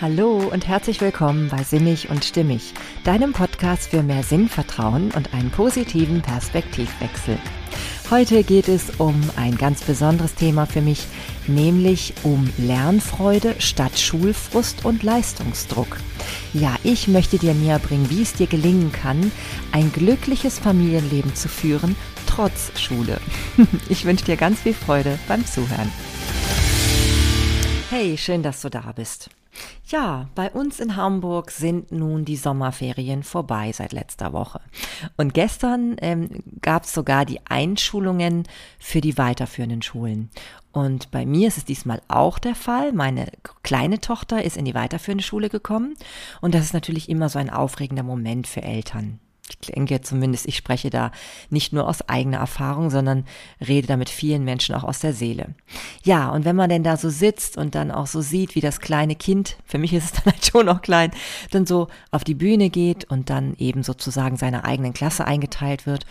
Hallo und herzlich willkommen bei Sinnig und Stimmig, deinem Podcast für mehr Sinnvertrauen und einen positiven Perspektivwechsel. Heute geht es um ein ganz besonderes Thema für mich, nämlich um Lernfreude statt Schulfrust und Leistungsdruck. Ja, ich möchte dir näher bringen, wie es dir gelingen kann, ein glückliches Familienleben zu führen, trotz Schule. Ich wünsche dir ganz viel Freude beim Zuhören. Hey, schön, dass du da bist. Ja, bei uns in Hamburg sind nun die Sommerferien vorbei seit letzter Woche. Und gestern ähm, gab es sogar die Einschulungen für die weiterführenden Schulen. Und bei mir ist es diesmal auch der Fall. Meine kleine Tochter ist in die weiterführende Schule gekommen. Und das ist natürlich immer so ein aufregender Moment für Eltern ich denke zumindest, ich spreche da nicht nur aus eigener Erfahrung, sondern rede da mit vielen Menschen auch aus der Seele. Ja, und wenn man denn da so sitzt und dann auch so sieht, wie das kleine Kind, für mich ist es dann halt schon noch klein, dann so auf die Bühne geht und dann eben sozusagen seiner eigenen Klasse eingeteilt wird,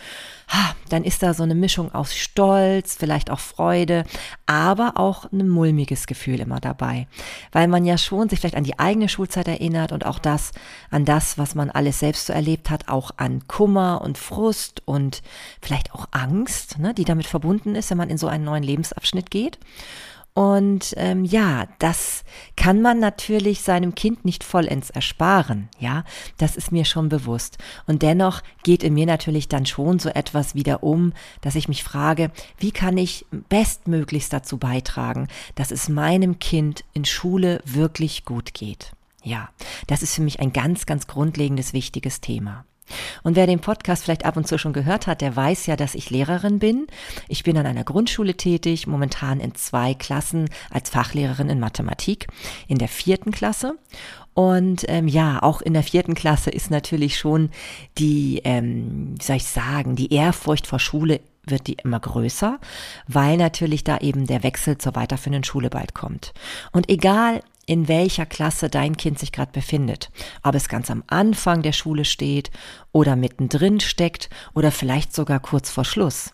dann ist da so eine Mischung aus Stolz, vielleicht auch Freude, aber auch ein mulmiges Gefühl immer dabei, weil man ja schon sich vielleicht an die eigene Schulzeit erinnert und auch das, an das, was man alles selbst so erlebt hat, auch an Kummer und Frust und vielleicht auch Angst, ne, die damit verbunden ist, wenn man in so einen neuen Lebensabschnitt geht. Und ähm, ja, das kann man natürlich seinem Kind nicht vollends ersparen. Ja, das ist mir schon bewusst. Und dennoch geht in mir natürlich dann schon so etwas wieder um, dass ich mich frage, wie kann ich bestmöglichst dazu beitragen, dass es meinem Kind in Schule wirklich gut geht. Ja, das ist für mich ein ganz, ganz grundlegendes, wichtiges Thema. Und wer den Podcast vielleicht ab und zu schon gehört hat, der weiß ja, dass ich Lehrerin bin. Ich bin an einer Grundschule tätig, momentan in zwei Klassen als Fachlehrerin in Mathematik, in der vierten Klasse. Und ähm, ja, auch in der vierten Klasse ist natürlich schon die, ähm, wie soll ich sagen, die Ehrfurcht vor Schule wird die immer größer, weil natürlich da eben der Wechsel zur weiterführenden Schule bald kommt. Und egal, in welcher Klasse dein Kind sich gerade befindet. Ob es ganz am Anfang der Schule steht oder mittendrin steckt oder vielleicht sogar kurz vor Schluss.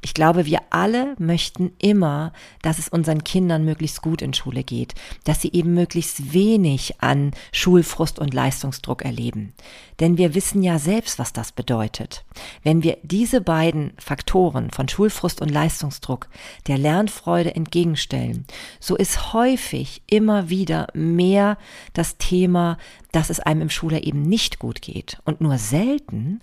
Ich glaube, wir alle möchten immer, dass es unseren Kindern möglichst gut in Schule geht, dass sie eben möglichst wenig an Schulfrust und Leistungsdruck erleben. Denn wir wissen ja selbst, was das bedeutet. Wenn wir diese beiden Faktoren von Schulfrust und Leistungsdruck der Lernfreude entgegenstellen, so ist häufig immer wieder mehr das Thema, dass es einem im Schuljahr eben nicht gut geht und nur selten,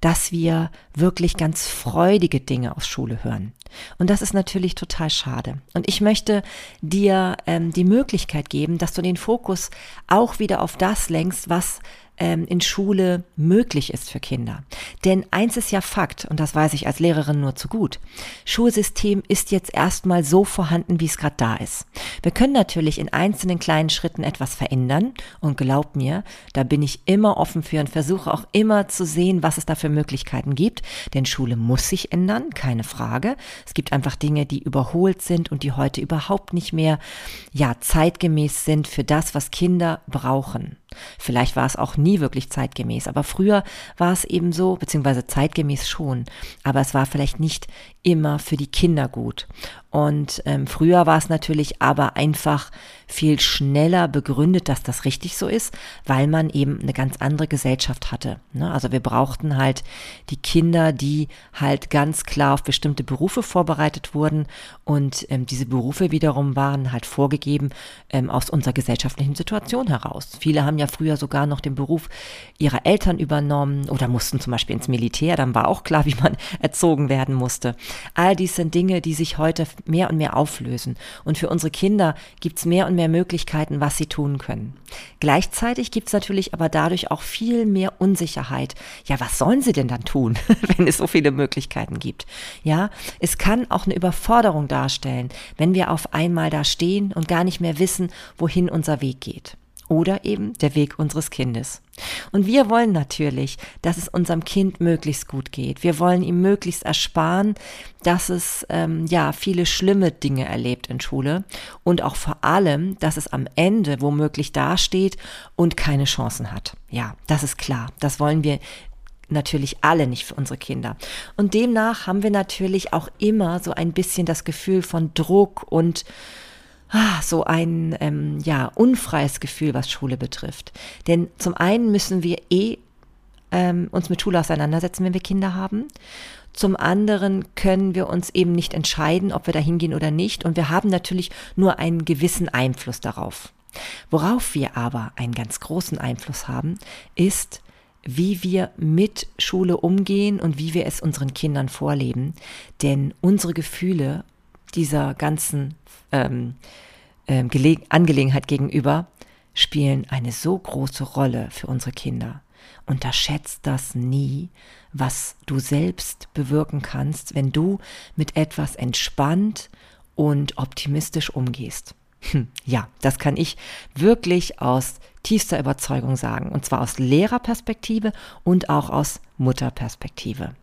dass wir wirklich ganz freudige Dinge aus Schule hören. Und das ist natürlich total schade. Und ich möchte dir ähm, die Möglichkeit geben, dass du den Fokus auch wieder auf das lenkst, was ähm, in Schule möglich ist für Kinder. Denn eins ist ja Fakt, und das weiß ich als Lehrerin nur zu gut. Schulsystem ist jetzt erstmal so vorhanden, wie es gerade da ist. Wir können natürlich in einzelnen kleinen Schritten etwas verändern und glaub mir, da bin ich immer offen für und versuche auch immer zu sehen, was es da für Möglichkeiten gibt. Denn Schule muss sich ändern, keine Frage. Es gibt einfach Dinge, die überholt sind und die heute überhaupt nicht mehr, ja, zeitgemäß sind für das, was Kinder brauchen. Vielleicht war es auch nie wirklich zeitgemäß, aber früher war es eben so, beziehungsweise zeitgemäß schon, aber es war vielleicht nicht immer für die Kinder gut. Und ähm, früher war es natürlich aber einfach viel schneller begründet, dass das richtig so ist, weil man eben eine ganz andere Gesellschaft hatte. Ne? Also wir brauchten halt die Kinder, die halt ganz klar auf bestimmte Berufe vorbereitet wurden und ähm, diese Berufe wiederum waren halt vorgegeben ähm, aus unserer gesellschaftlichen Situation heraus. Viele haben ja früher sogar noch den Beruf ihrer Eltern übernommen oder mussten zum Beispiel ins Militär, dann war auch klar, wie man erzogen werden musste. All dies sind Dinge, die sich heute mehr und mehr auflösen. Und für unsere Kinder gibt es mehr und mehr Möglichkeiten, was sie tun können. Gleichzeitig gibt es natürlich aber dadurch auch viel mehr Unsicherheit. Ja, was sollen sie denn dann tun, wenn es so viele Möglichkeiten gibt? Ja, es kann auch eine Überforderung darstellen, wenn wir auf einmal da stehen und gar nicht mehr wissen, wohin unser Weg geht oder eben der Weg unseres Kindes. Und wir wollen natürlich, dass es unserem Kind möglichst gut geht. Wir wollen ihm möglichst ersparen, dass es ähm, ja viele schlimme Dinge erlebt in Schule und auch vor allem, dass es am Ende womöglich dasteht und keine Chancen hat. Ja, das ist klar. Das wollen wir natürlich alle nicht für unsere Kinder. Und demnach haben wir natürlich auch immer so ein bisschen das Gefühl von Druck und so ein ähm, ja unfreies Gefühl, was Schule betrifft. Denn zum einen müssen wir eh ähm, uns mit Schule auseinandersetzen, wenn wir Kinder haben. Zum anderen können wir uns eben nicht entscheiden, ob wir da hingehen oder nicht. Und wir haben natürlich nur einen gewissen Einfluss darauf. Worauf wir aber einen ganz großen Einfluss haben, ist, wie wir mit Schule umgehen und wie wir es unseren Kindern vorleben. Denn unsere Gefühle dieser ganzen ähm, ähm, Angelegenheit gegenüber spielen eine so große Rolle für unsere Kinder. Unterschätzt das nie, was du selbst bewirken kannst, wenn du mit etwas entspannt und optimistisch umgehst. Hm, ja, das kann ich wirklich aus tiefster Überzeugung sagen. Und zwar aus Lehrerperspektive und auch aus Mutterperspektive.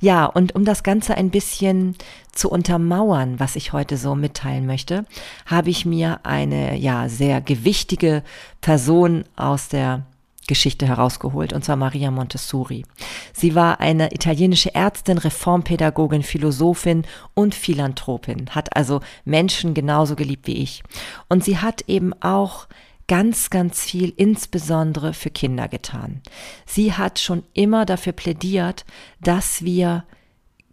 Ja, und um das Ganze ein bisschen zu untermauern, was ich heute so mitteilen möchte, habe ich mir eine ja sehr gewichtige Person aus der Geschichte herausgeholt, und zwar Maria Montessori. Sie war eine italienische Ärztin, Reformpädagogin, Philosophin und Philanthropin, hat also Menschen genauso geliebt wie ich. Und sie hat eben auch ganz, ganz viel insbesondere für Kinder getan. Sie hat schon immer dafür plädiert, dass wir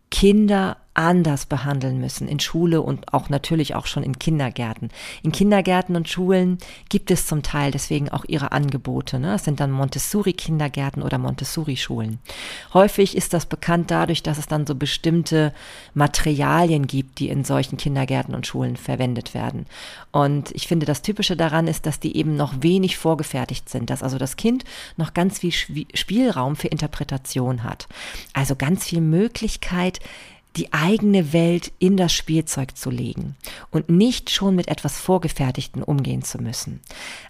Kinder anders behandeln müssen in Schule und auch natürlich auch schon in Kindergärten. In Kindergärten und Schulen gibt es zum Teil deswegen auch ihre Angebote. Ne? Das sind dann Montessori-Kindergärten oder Montessori-Schulen. Häufig ist das bekannt dadurch, dass es dann so bestimmte Materialien gibt, die in solchen Kindergärten und Schulen verwendet werden. Und ich finde, das Typische daran ist, dass die eben noch wenig vorgefertigt sind, dass also das Kind noch ganz viel Spielraum für Interpretation hat. Also ganz viel Möglichkeit, die eigene Welt in das Spielzeug zu legen und nicht schon mit etwas Vorgefertigten umgehen zu müssen.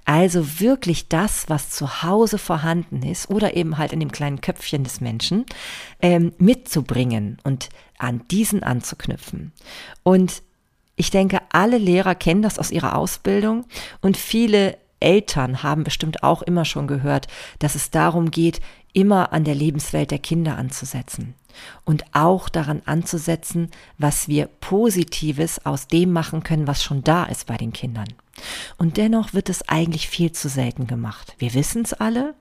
Also wirklich das, was zu Hause vorhanden ist oder eben halt in dem kleinen Köpfchen des Menschen, ähm, mitzubringen und an diesen anzuknüpfen. Und ich denke, alle Lehrer kennen das aus ihrer Ausbildung und viele Eltern haben bestimmt auch immer schon gehört, dass es darum geht, immer an der Lebenswelt der Kinder anzusetzen und auch daran anzusetzen, was wir Positives aus dem machen können, was schon da ist bei den Kindern. Und dennoch wird es eigentlich viel zu selten gemacht. Wir wissen es alle,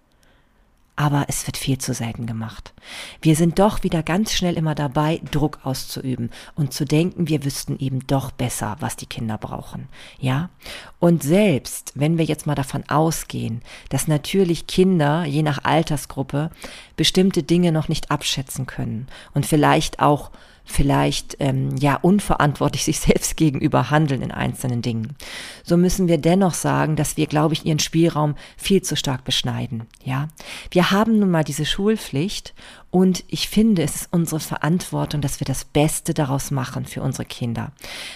aber es wird viel zu selten gemacht. Wir sind doch wieder ganz schnell immer dabei, Druck auszuüben und zu denken, wir wüssten eben doch besser, was die Kinder brauchen. Ja? Und selbst, wenn wir jetzt mal davon ausgehen, dass natürlich Kinder, je nach Altersgruppe, bestimmte Dinge noch nicht abschätzen können und vielleicht auch vielleicht ähm, ja unverantwortlich sich selbst gegenüber handeln in einzelnen Dingen. So müssen wir dennoch sagen, dass wir, glaube ich, ihren Spielraum viel zu stark beschneiden. Ja, wir haben nun mal diese Schulpflicht und ich finde, es ist unsere Verantwortung, dass wir das Beste daraus machen für unsere Kinder.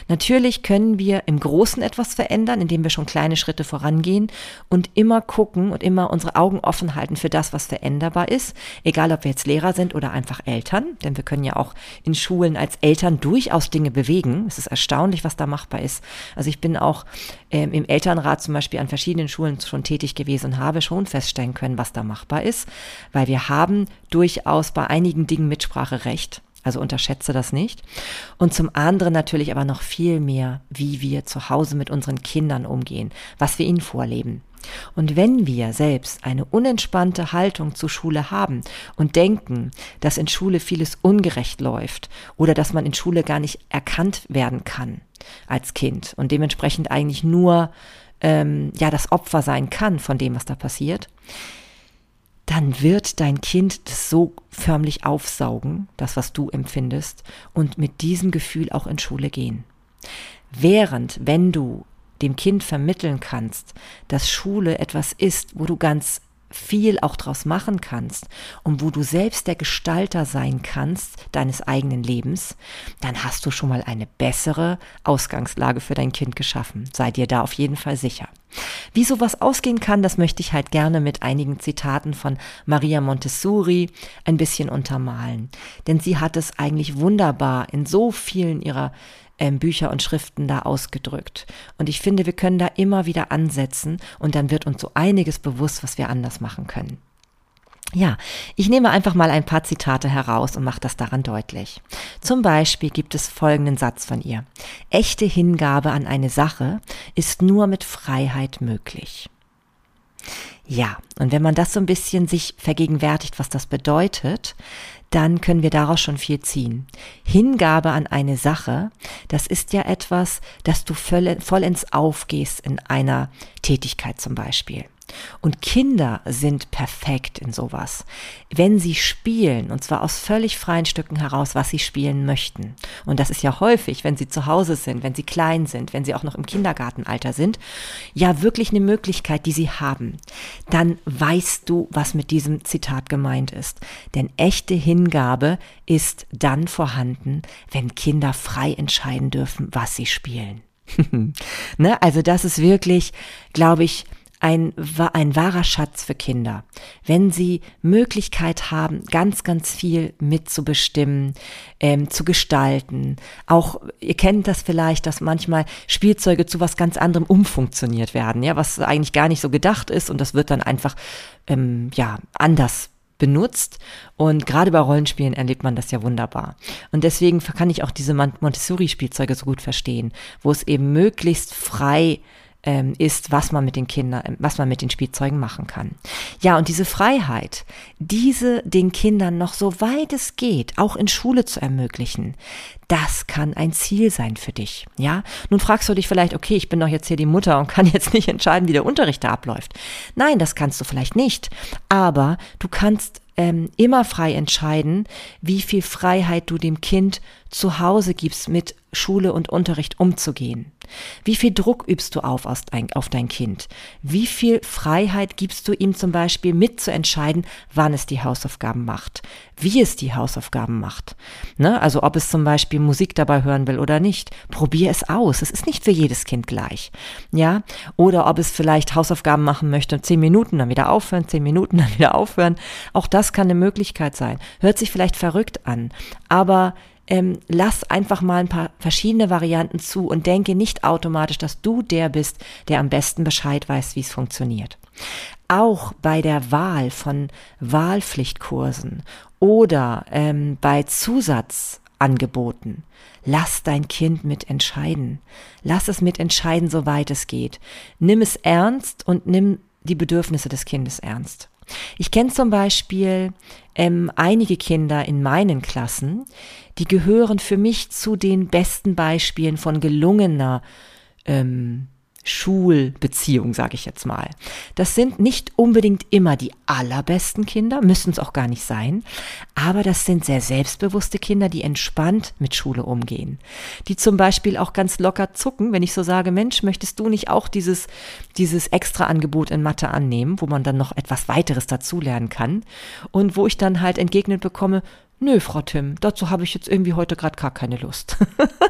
Natürlich können wir im Großen etwas verändern, indem wir schon kleine Schritte vorangehen und immer gucken und immer unsere Augen offen halten für das, was veränderbar ist. Egal, ob wir jetzt Lehrer sind oder einfach Eltern, denn wir können ja auch in Schulen als Eltern durchaus Dinge bewegen. Es ist erstaunlich, was da machbar ist. Also ich bin auch ähm, im Elternrat zum Beispiel an verschiedenen Schulen schon tätig gewesen und habe schon feststellen können, was da machbar ist, weil wir haben durchaus bei einigen Dingen Mitspracherecht. Also unterschätze das nicht. Und zum anderen natürlich aber noch viel mehr, wie wir zu Hause mit unseren Kindern umgehen, was wir ihnen vorleben. Und wenn wir selbst eine unentspannte Haltung zur Schule haben und denken, dass in Schule vieles ungerecht läuft oder dass man in Schule gar nicht erkannt werden kann als Kind und dementsprechend eigentlich nur ähm, ja das Opfer sein kann von dem, was da passiert, dann wird dein Kind das so förmlich aufsaugen, das, was du empfindest, und mit diesem Gefühl auch in Schule gehen. Während, wenn du dem Kind vermitteln kannst, dass Schule etwas ist, wo du ganz viel auch draus machen kannst und wo du selbst der Gestalter sein kannst deines eigenen Lebens, dann hast du schon mal eine bessere Ausgangslage für dein Kind geschaffen. Sei dir da auf jeden Fall sicher. Wie sowas ausgehen kann, das möchte ich halt gerne mit einigen Zitaten von Maria Montessori ein bisschen untermalen. Denn sie hat es eigentlich wunderbar in so vielen ihrer ähm, Bücher und Schriften da ausgedrückt. Und ich finde, wir können da immer wieder ansetzen und dann wird uns so einiges bewusst, was wir anders machen können. Ja, ich nehme einfach mal ein paar Zitate heraus und mache das daran deutlich. Zum Beispiel gibt es folgenden Satz von ihr. Echte Hingabe an eine Sache ist nur mit Freiheit möglich. Ja, und wenn man das so ein bisschen sich vergegenwärtigt, was das bedeutet, dann können wir daraus schon viel ziehen. Hingabe an eine Sache, das ist ja etwas, dass du vollends aufgehst in einer Tätigkeit zum Beispiel. Und Kinder sind perfekt in sowas. Wenn sie spielen, und zwar aus völlig freien Stücken heraus, was sie spielen möchten. Und das ist ja häufig, wenn sie zu Hause sind, wenn sie klein sind, wenn sie auch noch im Kindergartenalter sind, ja wirklich eine Möglichkeit, die sie haben. Dann weißt du, was mit diesem Zitat gemeint ist. Denn echte Hingabe ist dann vorhanden, wenn Kinder frei entscheiden dürfen, was sie spielen. ne? Also das ist wirklich, glaube ich, ein, ein wahrer Schatz für Kinder. Wenn sie Möglichkeit haben, ganz, ganz viel mitzubestimmen, ähm, zu gestalten. Auch, ihr kennt das vielleicht, dass manchmal Spielzeuge zu was ganz anderem umfunktioniert werden, ja, was eigentlich gar nicht so gedacht ist und das wird dann einfach, ähm, ja, anders benutzt. Und gerade bei Rollenspielen erlebt man das ja wunderbar. Und deswegen kann ich auch diese Montessori-Spielzeuge so gut verstehen, wo es eben möglichst frei ähm, ist, was man mit den Kindern, was man mit den Spielzeugen machen kann. Ja, und diese Freiheit, diese den Kindern noch so weit es geht, auch in Schule zu ermöglichen, das kann ein Ziel sein für dich. Ja, nun fragst du dich vielleicht, okay, ich bin doch jetzt hier die Mutter und kann jetzt nicht entscheiden, wie der Unterricht da abläuft. Nein, das kannst du vielleicht nicht. Aber du kannst ähm, immer frei entscheiden, wie viel Freiheit du dem Kind zu Hause gibst, mit Schule und Unterricht umzugehen. Wie viel Druck übst du auf, auf dein Kind? Wie viel Freiheit gibst du ihm zum Beispiel mitzuentscheiden, wann es die Hausaufgaben macht, wie es die Hausaufgaben macht? Ne? Also ob es zum Beispiel Musik dabei hören will oder nicht. Probier es aus. Es ist nicht für jedes Kind gleich. Ja? Oder ob es vielleicht Hausaufgaben machen möchte, zehn Minuten dann wieder aufhören, zehn Minuten dann wieder aufhören. Auch das kann eine Möglichkeit sein. Hört sich vielleicht verrückt an, aber ähm, lass einfach mal ein paar verschiedene Varianten zu und denke nicht automatisch, dass du der bist, der am besten Bescheid weiß, wie es funktioniert. Auch bei der Wahl von Wahlpflichtkursen oder ähm, bei Zusatzangeboten. Lass dein Kind mitentscheiden. Lass es mitentscheiden, soweit es geht. Nimm es ernst und nimm die Bedürfnisse des Kindes ernst. Ich kenne zum Beispiel ähm, einige Kinder in meinen Klassen, die gehören für mich zu den besten Beispielen von gelungener ähm, Schulbeziehung, sage ich jetzt mal. Das sind nicht unbedingt immer die allerbesten Kinder, müssen es auch gar nicht sein, aber das sind sehr selbstbewusste Kinder, die entspannt mit Schule umgehen, die zum Beispiel auch ganz locker zucken, wenn ich so sage, Mensch, möchtest du nicht auch dieses, dieses extra Angebot in Mathe annehmen, wo man dann noch etwas weiteres dazulernen kann und wo ich dann halt entgegnet bekomme, Nö, Frau Tim, dazu habe ich jetzt irgendwie heute gerade gar keine Lust.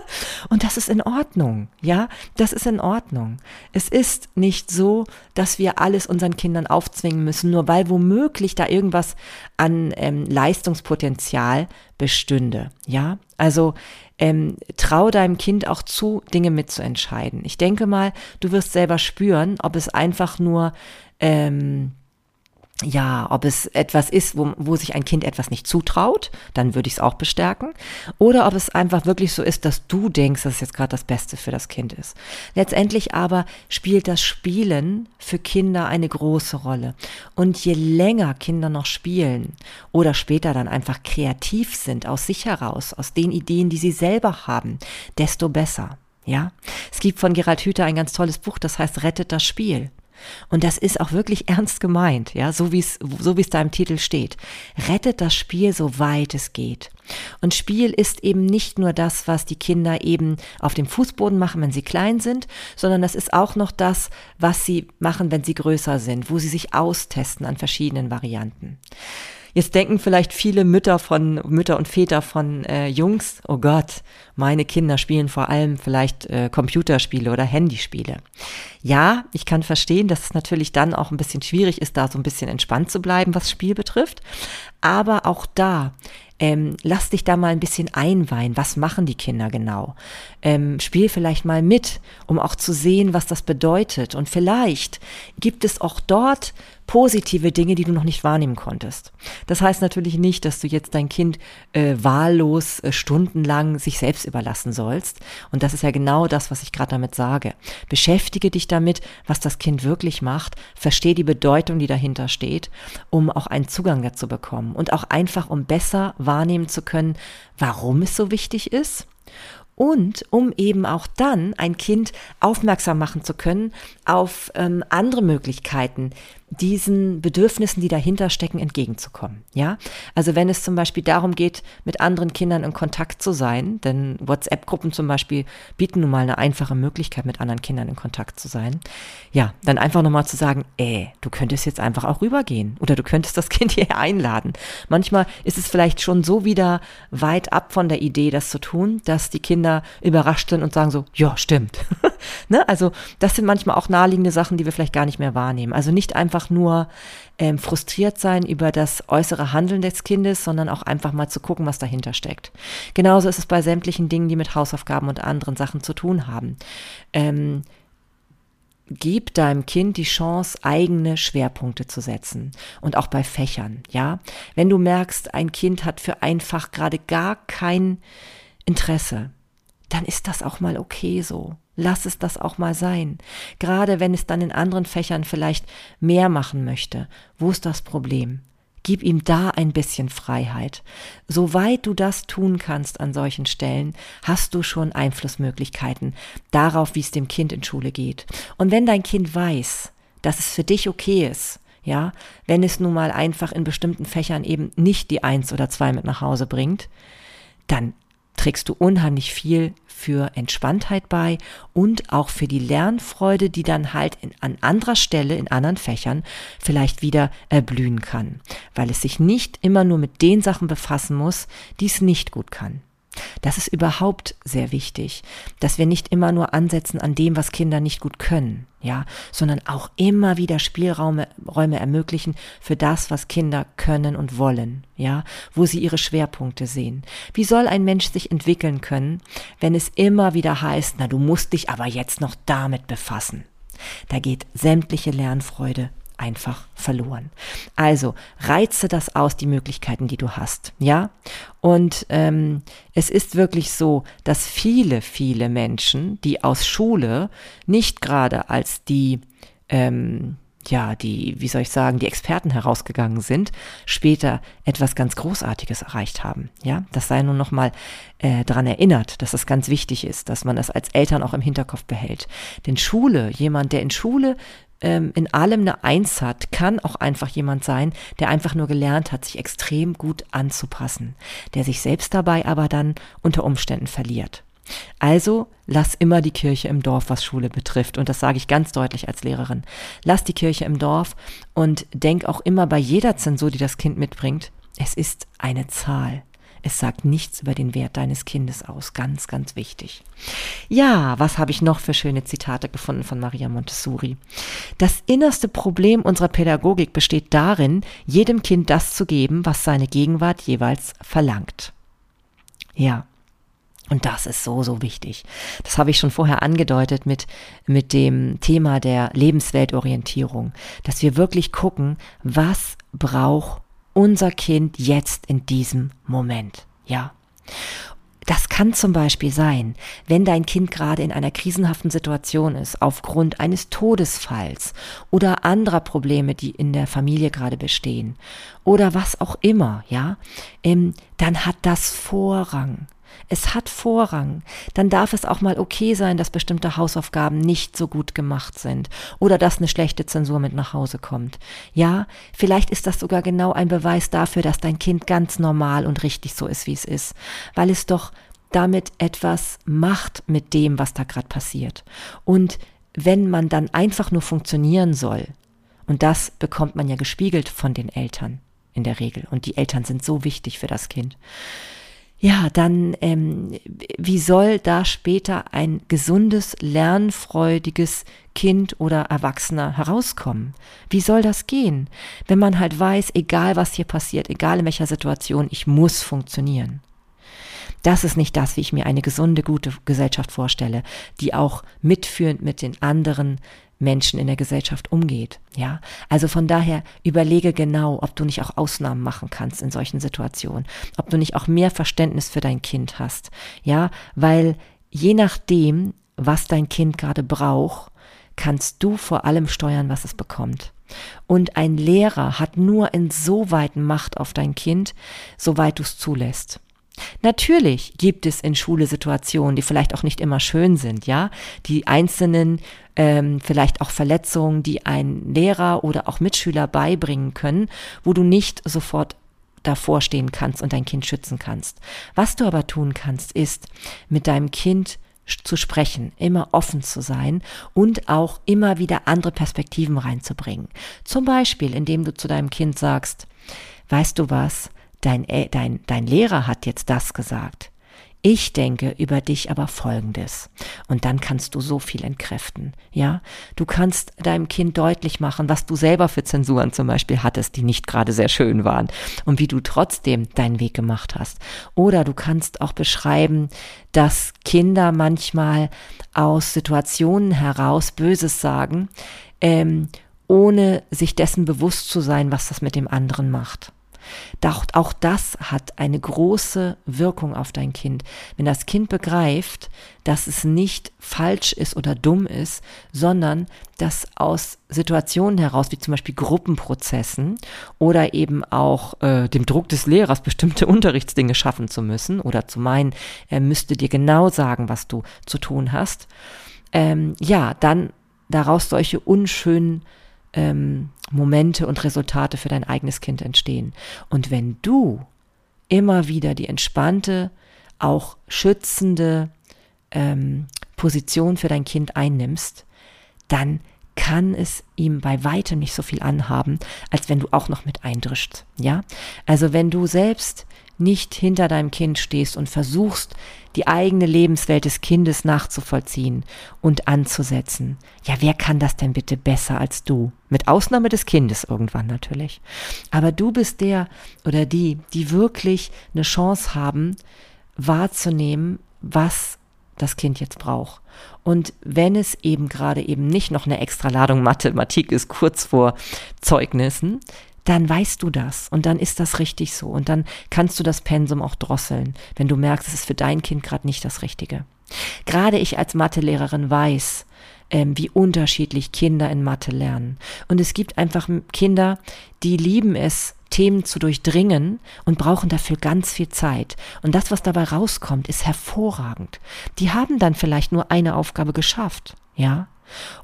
und das ist in Ordnung, ja, das ist in Ordnung. Es ist nicht so, dass wir alles unseren Kindern aufzwingen müssen, nur weil womöglich da irgendwas an ähm, Leistungspotenzial bestünde, ja. Also ähm, trau deinem Kind auch zu, Dinge mitzuentscheiden. Ich denke mal, du wirst selber spüren, ob es einfach nur ähm, ja, ob es etwas ist, wo, wo sich ein Kind etwas nicht zutraut, dann würde ich es auch bestärken. Oder ob es einfach wirklich so ist, dass du denkst, dass es jetzt gerade das Beste für das Kind ist. Letztendlich aber spielt das Spielen für Kinder eine große Rolle. Und je länger Kinder noch spielen oder später dann einfach kreativ sind, aus sich heraus, aus den Ideen, die sie selber haben, desto besser. Ja, es gibt von Gerald Hüther ein ganz tolles Buch, das heißt Rettet das Spiel. Und das ist auch wirklich ernst gemeint, ja, so wie es, so wie es da im Titel steht. Rettet das Spiel so weit es geht. Und Spiel ist eben nicht nur das, was die Kinder eben auf dem Fußboden machen, wenn sie klein sind, sondern das ist auch noch das, was sie machen, wenn sie größer sind, wo sie sich austesten an verschiedenen Varianten. Jetzt denken vielleicht viele Mütter von Mütter und Väter von äh, Jungs, oh Gott, meine Kinder spielen vor allem vielleicht äh, Computerspiele oder Handyspiele. Ja, ich kann verstehen, dass es natürlich dann auch ein bisschen schwierig ist, da so ein bisschen entspannt zu bleiben, was Spiel betrifft. Aber auch da Ähm, lass dich da mal ein bisschen einweihen. Was machen die Kinder genau? Ähm, spiel vielleicht mal mit, um auch zu sehen, was das bedeutet. Und vielleicht gibt es auch dort positive Dinge, die du noch nicht wahrnehmen konntest. Das heißt natürlich nicht, dass du jetzt dein Kind äh, wahllos äh, stundenlang sich selbst überlassen sollst. Und das ist ja genau das, was ich gerade damit sage. Beschäftige dich damit, was das Kind wirklich macht, verstehe die Bedeutung, die dahinter steht, um auch einen Zugang dazu bekommen und auch einfach, um besser wahrnehmen zu können, warum es so wichtig ist. Und um eben auch dann ein Kind aufmerksam machen zu können auf ähm, andere Möglichkeiten, diesen Bedürfnissen, die dahinter stecken, entgegenzukommen. Ja, also wenn es zum Beispiel darum geht, mit anderen Kindern in Kontakt zu sein, denn WhatsApp-Gruppen zum Beispiel bieten nun mal eine einfache Möglichkeit, mit anderen Kindern in Kontakt zu sein. Ja, dann einfach nochmal zu sagen, ey, du könntest jetzt einfach auch rübergehen oder du könntest das Kind hier einladen. Manchmal ist es vielleicht schon so wieder weit ab von der Idee, das zu tun, dass die Kinder überrascht sind und sagen so, ja, stimmt. ne? Also das sind manchmal auch naheliegende Sachen, die wir vielleicht gar nicht mehr wahrnehmen. Also nicht einfach einfach nur ähm, frustriert sein über das äußere Handeln des Kindes, sondern auch einfach mal zu gucken, was dahinter steckt. Genauso ist es bei sämtlichen Dingen, die mit Hausaufgaben und anderen Sachen zu tun haben. Ähm, Gib deinem Kind die Chance, eigene Schwerpunkte zu setzen. Und auch bei Fächern, ja. Wenn du merkst, ein Kind hat für ein Fach gerade gar kein Interesse, dann ist das auch mal okay so. Lass es das auch mal sein. Gerade wenn es dann in anderen Fächern vielleicht mehr machen möchte. Wo ist das Problem? Gib ihm da ein bisschen Freiheit. Soweit du das tun kannst an solchen Stellen, hast du schon Einflussmöglichkeiten darauf, wie es dem Kind in Schule geht. Und wenn dein Kind weiß, dass es für dich okay ist, ja, wenn es nun mal einfach in bestimmten Fächern eben nicht die Eins oder zwei mit nach Hause bringt, dann trägst du unheimlich viel für Entspanntheit bei und auch für die Lernfreude, die dann halt in, an anderer Stelle in anderen Fächern vielleicht wieder erblühen kann, weil es sich nicht immer nur mit den Sachen befassen muss, die es nicht gut kann. Das ist überhaupt sehr wichtig, dass wir nicht immer nur ansetzen an dem, was Kinder nicht gut können, ja, sondern auch immer wieder Spielräume Räume ermöglichen für das, was Kinder können und wollen, ja, wo sie ihre Schwerpunkte sehen. Wie soll ein Mensch sich entwickeln können, wenn es immer wieder heißt, na, du musst dich aber jetzt noch damit befassen? Da geht sämtliche Lernfreude einfach verloren. Also reize das aus, die Möglichkeiten, die du hast, ja. Und ähm, es ist wirklich so, dass viele, viele Menschen, die aus Schule nicht gerade als die ähm, ja, die, wie soll ich sagen, die Experten herausgegangen sind, später etwas ganz Großartiges erreicht haben. Ja, das sei nun nochmal äh, daran erinnert, dass das ganz wichtig ist, dass man das als Eltern auch im Hinterkopf behält. Denn Schule, jemand, der in Schule ähm, in allem eine Eins hat, kann auch einfach jemand sein, der einfach nur gelernt hat, sich extrem gut anzupassen, der sich selbst dabei aber dann unter Umständen verliert. Also lass immer die Kirche im Dorf, was Schule betrifft. Und das sage ich ganz deutlich als Lehrerin. Lass die Kirche im Dorf und denk auch immer bei jeder Zensur, die das Kind mitbringt, es ist eine Zahl. Es sagt nichts über den Wert deines Kindes aus. Ganz, ganz wichtig. Ja, was habe ich noch für schöne Zitate gefunden von Maria Montessori? Das innerste Problem unserer Pädagogik besteht darin, jedem Kind das zu geben, was seine Gegenwart jeweils verlangt. Ja, und das ist so, so wichtig. Das habe ich schon vorher angedeutet mit, mit dem Thema der Lebensweltorientierung, dass wir wirklich gucken, was braucht unser Kind jetzt in diesem Moment. Ja. Das kann zum Beispiel sein, wenn dein Kind gerade in einer krisenhaften Situation ist, aufgrund eines Todesfalls oder anderer Probleme, die in der Familie gerade bestehen oder was auch immer, ja, ähm, dann hat das Vorrang. Es hat Vorrang. Dann darf es auch mal okay sein, dass bestimmte Hausaufgaben nicht so gut gemacht sind oder dass eine schlechte Zensur mit nach Hause kommt. Ja, vielleicht ist das sogar genau ein Beweis dafür, dass dein Kind ganz normal und richtig so ist, wie es ist, weil es doch damit etwas macht mit dem, was da gerade passiert. Und wenn man dann einfach nur funktionieren soll, und das bekommt man ja gespiegelt von den Eltern in der Regel, und die Eltern sind so wichtig für das Kind, ja, dann ähm, wie soll da später ein gesundes, lernfreudiges Kind oder Erwachsener herauskommen? Wie soll das gehen, wenn man halt weiß, egal was hier passiert, egal in welcher Situation, ich muss funktionieren? Das ist nicht das, wie ich mir eine gesunde, gute Gesellschaft vorstelle, die auch mitführend mit den anderen Menschen in der Gesellschaft umgeht. Ja, also von daher überlege genau, ob du nicht auch Ausnahmen machen kannst in solchen Situationen, ob du nicht auch mehr Verständnis für dein Kind hast. Ja, weil je nachdem, was dein Kind gerade braucht, kannst du vor allem steuern, was es bekommt. Und ein Lehrer hat nur insoweit Macht auf dein Kind, soweit du es zulässt. Natürlich gibt es in Schule Situationen, die vielleicht auch nicht immer schön sind, ja, die einzelnen ähm, vielleicht auch Verletzungen, die ein Lehrer oder auch Mitschüler beibringen können, wo du nicht sofort davor stehen kannst und dein Kind schützen kannst. Was du aber tun kannst, ist mit deinem Kind zu sprechen, immer offen zu sein und auch immer wieder andere Perspektiven reinzubringen. Zum Beispiel, indem du zu deinem Kind sagst, weißt du was, dein, dein, dein Lehrer hat jetzt das gesagt. Ich denke über dich aber Folgendes. Und dann kannst du so viel entkräften. Ja, du kannst deinem Kind deutlich machen, was du selber für Zensuren zum Beispiel hattest, die nicht gerade sehr schön waren und wie du trotzdem deinen Weg gemacht hast. Oder du kannst auch beschreiben, dass Kinder manchmal aus Situationen heraus Böses sagen, ähm, ohne sich dessen bewusst zu sein, was das mit dem anderen macht. Doch auch das hat eine große Wirkung auf dein Kind. Wenn das Kind begreift, dass es nicht falsch ist oder dumm ist, sondern dass aus Situationen heraus, wie zum Beispiel Gruppenprozessen oder eben auch äh, dem Druck des Lehrers, bestimmte Unterrichtsdinge schaffen zu müssen oder zu meinen, er müsste dir genau sagen, was du zu tun hast, ähm, ja, dann daraus solche unschönen ähm, Momente und Resultate für dein eigenes Kind entstehen. Und wenn du immer wieder die entspannte, auch schützende ähm, Position für dein Kind einnimmst, dann kann es ihm bei weitem nicht so viel anhaben, als wenn du auch noch mit eindrischst. Ja? Also wenn du selbst nicht hinter deinem Kind stehst und versuchst, die eigene Lebenswelt des Kindes nachzuvollziehen und anzusetzen. Ja, wer kann das denn bitte besser als du? Mit Ausnahme des Kindes irgendwann natürlich. Aber du bist der oder die, die wirklich eine Chance haben, wahrzunehmen, was das Kind jetzt braucht. Und wenn es eben gerade eben nicht noch eine extra Ladung Mathematik ist, kurz vor Zeugnissen, dann weißt du das und dann ist das richtig so und dann kannst du das Pensum auch drosseln, wenn du merkst, es ist für dein Kind gerade nicht das Richtige. Gerade ich als Mathelehrerin weiß, ähm, wie unterschiedlich Kinder in Mathe lernen. Und es gibt einfach Kinder, die lieben es, Themen zu durchdringen und brauchen dafür ganz viel Zeit. Und das, was dabei rauskommt, ist hervorragend. Die haben dann vielleicht nur eine Aufgabe geschafft, ja.